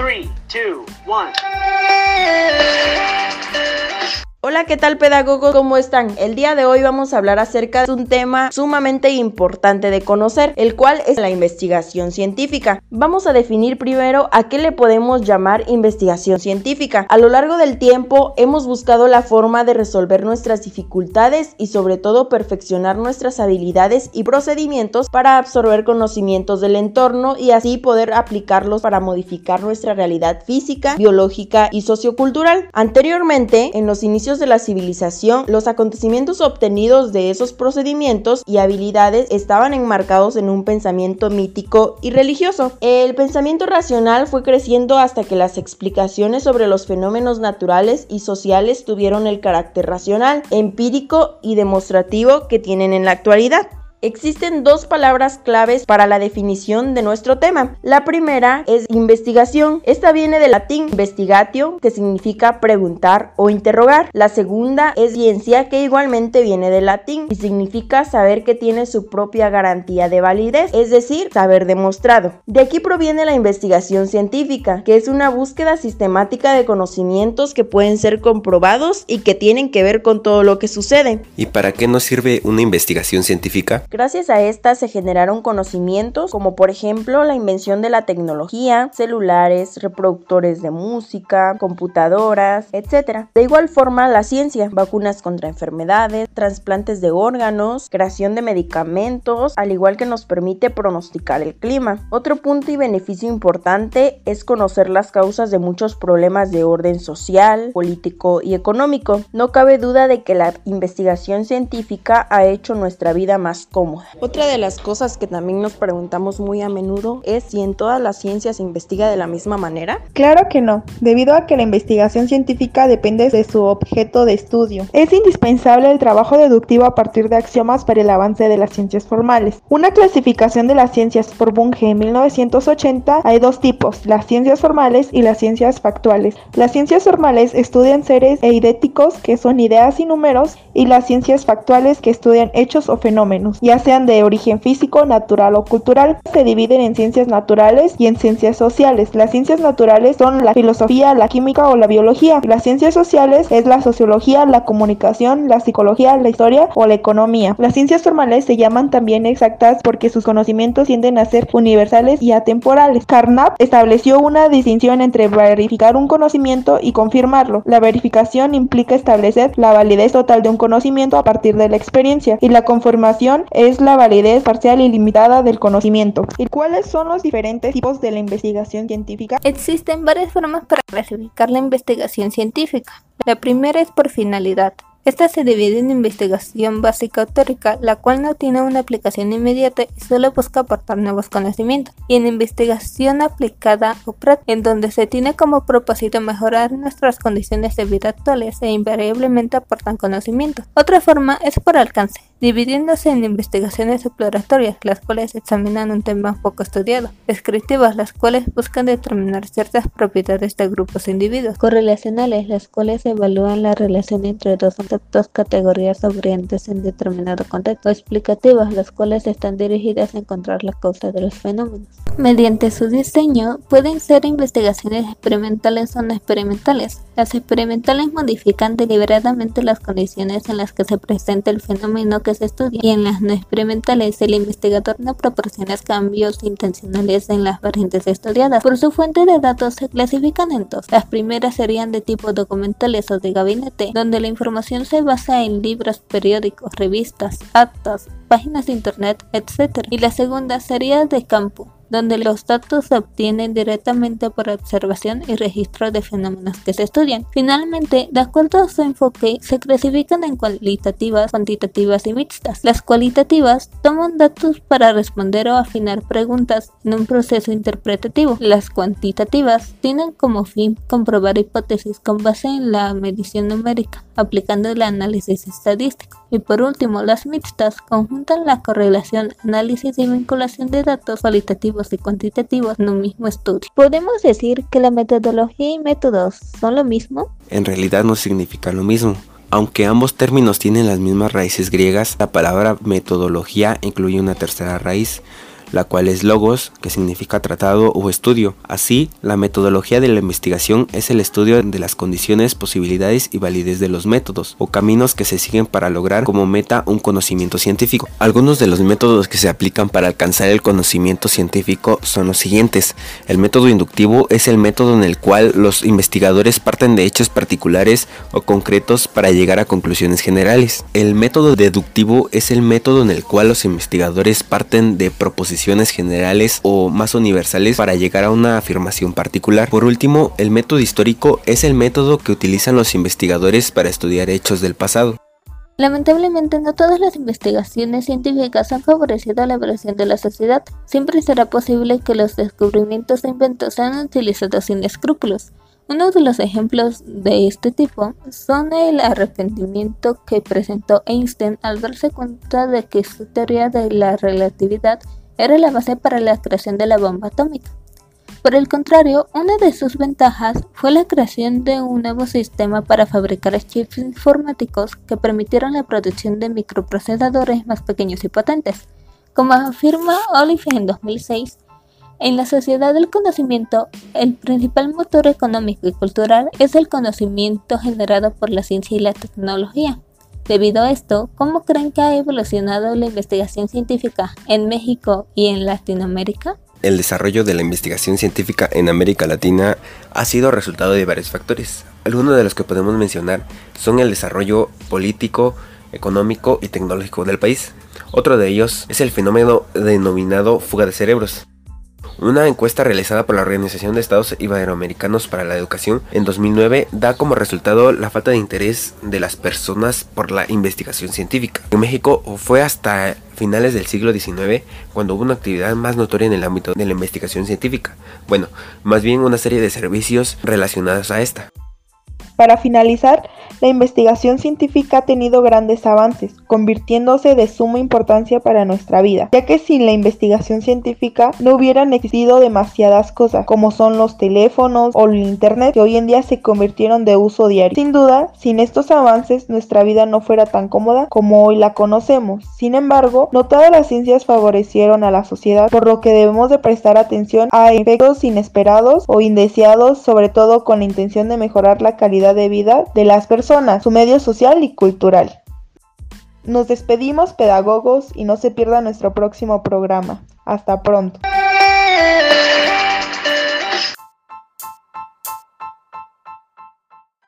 Three, two, one. Hola, ¿qué tal pedagogos? ¿Cómo están? El día de hoy vamos a hablar acerca de un tema sumamente importante de conocer, el cual es la investigación científica. Vamos a definir primero a qué le podemos llamar investigación científica. A lo largo del tiempo hemos buscado la forma de resolver nuestras dificultades y sobre todo perfeccionar nuestras habilidades y procedimientos para absorber conocimientos del entorno y así poder aplicarlos para modificar nuestra realidad física, biológica y sociocultural. Anteriormente, en los inicios de la civilización, los acontecimientos obtenidos de esos procedimientos y habilidades estaban enmarcados en un pensamiento mítico y religioso. El pensamiento racional fue creciendo hasta que las explicaciones sobre los fenómenos naturales y sociales tuvieron el carácter racional, empírico y demostrativo que tienen en la actualidad. Existen dos palabras claves para la definición de nuestro tema. La primera es investigación. Esta viene del latín investigatio, que significa preguntar o interrogar. La segunda es ciencia, que igualmente viene del latín y significa saber que tiene su propia garantía de validez, es decir, saber demostrado. De aquí proviene la investigación científica, que es una búsqueda sistemática de conocimientos que pueden ser comprobados y que tienen que ver con todo lo que sucede. ¿Y para qué nos sirve una investigación científica? Gracias a esta se generaron conocimientos como por ejemplo la invención de la tecnología, celulares, reproductores de música, computadoras, etc. De igual forma la ciencia, vacunas contra enfermedades, trasplantes de órganos, creación de medicamentos, al igual que nos permite pronosticar el clima. Otro punto y beneficio importante es conocer las causas de muchos problemas de orden social, político y económico. No cabe duda de que la investigación científica ha hecho nuestra vida más cómoda otra de las cosas que también nos preguntamos muy a menudo es si en todas las ciencias se investiga de la misma manera. Claro que no, debido a que la investigación científica depende de su objeto de estudio. Es indispensable el trabajo deductivo a partir de axiomas para el avance de las ciencias formales. Una clasificación de las ciencias por Bunge en 1980 hay dos tipos, las ciencias formales y las ciencias factuales. Las ciencias formales estudian seres eidéticos que son ideas y números y las ciencias factuales que estudian hechos o fenómenos ya sean de origen físico, natural o cultural. Se dividen en ciencias naturales y en ciencias sociales. Las ciencias naturales son la filosofía, la química o la biología. Las ciencias sociales es la sociología, la comunicación, la psicología, la historia o la economía. Las ciencias formales se llaman también exactas porque sus conocimientos tienden a ser universales y atemporales. Carnap estableció una distinción entre verificar un conocimiento y confirmarlo. La verificación implica establecer la validez total de un conocimiento a partir de la experiencia y la confirmación es la validez parcial y limitada del conocimiento. ¿Y cuáles son los diferentes tipos de la investigación científica? Existen varias formas para clasificar la investigación científica. La primera es por finalidad. Esta se divide en investigación básica o teórica, la cual no tiene una aplicación inmediata y solo busca aportar nuevos conocimientos, y en investigación aplicada o práctica, en donde se tiene como propósito mejorar nuestras condiciones de vida actuales e invariablemente aportan conocimientos. Otra forma es por alcance dividiéndose en investigaciones exploratorias, las cuales examinan un tema poco estudiado, descriptivas, las cuales buscan determinar ciertas propiedades de grupos e individuos, correlacionales, las cuales evalúan la relación entre dos, dos categorías o variantes en determinado contexto, explicativas, las cuales están dirigidas a encontrar la causa de los fenómenos. Mediante su diseño, pueden ser investigaciones experimentales o no experimentales. Las experimentales modifican deliberadamente las condiciones en las que se presenta el fenómeno que estudia y en las no experimentales el investigador no proporciona cambios intencionales en las variantes estudiadas. Por su fuente de datos se clasifican en dos. Las primeras serían de tipo documentales o de gabinete, donde la información se basa en libros, periódicos, revistas, actas, páginas de internet, etc. Y la segunda sería de campo, donde los datos se obtienen directamente por observación y registro de fenómenos que se estudian. Finalmente, de acuerdo a su enfoque, se clasifican en cualitativas, cuantitativas y mixtas. Las cualitativas toman datos para responder o afinar preguntas en un proceso interpretativo. Las cuantitativas tienen como fin comprobar hipótesis con base en la medición numérica, aplicando el análisis estadístico. Y por último, las mixtas conjuntan la correlación, análisis y vinculación de datos cualitativos y cuantitativos en un mismo estudio. ¿Podemos decir que la metodología y métodos son lo mismo? En realidad no significa lo mismo. Aunque ambos términos tienen las mismas raíces griegas, la palabra metodología incluye una tercera raíz, la cual es logos, que significa tratado o estudio. Así, la metodología de la investigación es el estudio de las condiciones, posibilidades y validez de los métodos o caminos que se siguen para lograr como meta un conocimiento científico. Algunos de los métodos que se aplican para alcanzar el conocimiento científico son los siguientes. El método inductivo es el método en el cual los investigadores parten de hechos particulares o concretos para llegar a conclusiones generales. El método deductivo es el método en el cual los investigadores parten de proposiciones generales o más universales para llegar a una afirmación particular. Por último, el método histórico es el método que utilizan los investigadores para estudiar hechos del pasado. Lamentablemente no todas las investigaciones científicas han favorecido la evolución de la sociedad. Siempre será posible que los descubrimientos e inventos sean utilizados sin escrúpulos. Uno de los ejemplos de este tipo son el arrepentimiento que presentó Einstein al darse cuenta de que su teoría de la relatividad era la base para la creación de la bomba atómica. Por el contrario, una de sus ventajas fue la creación de un nuevo sistema para fabricar chips informáticos que permitieron la producción de microprocesadores más pequeños y potentes. Como afirma Olive en 2006, en la sociedad del conocimiento, el principal motor económico y cultural es el conocimiento generado por la ciencia y la tecnología. Debido a esto, ¿cómo creen que ha evolucionado la investigación científica en México y en Latinoamérica? El desarrollo de la investigación científica en América Latina ha sido resultado de varios factores. Algunos de los que podemos mencionar son el desarrollo político, económico y tecnológico del país. Otro de ellos es el fenómeno denominado fuga de cerebros, una encuesta realizada por la Organización de Estados Iberoamericanos para la Educación en 2009 da como resultado la falta de interés de las personas por la investigación científica. En México fue hasta finales del siglo XIX cuando hubo una actividad más notoria en el ámbito de la investigación científica. Bueno, más bien una serie de servicios relacionados a esta. Para finalizar, la investigación científica ha tenido grandes avances, convirtiéndose de suma importancia para nuestra vida, ya que sin la investigación científica no hubieran existido demasiadas cosas, como son los teléfonos o el internet, que hoy en día se convirtieron de uso diario. Sin duda, sin estos avances, nuestra vida no fuera tan cómoda como hoy la conocemos. Sin embargo, no todas las ciencias favorecieron a la sociedad, por lo que debemos de prestar atención a efectos inesperados o indeseados, sobre todo con la intención de mejorar la de vida de las personas, su medio social y cultural. Nos despedimos pedagogos y no se pierda nuestro próximo programa. Hasta pronto.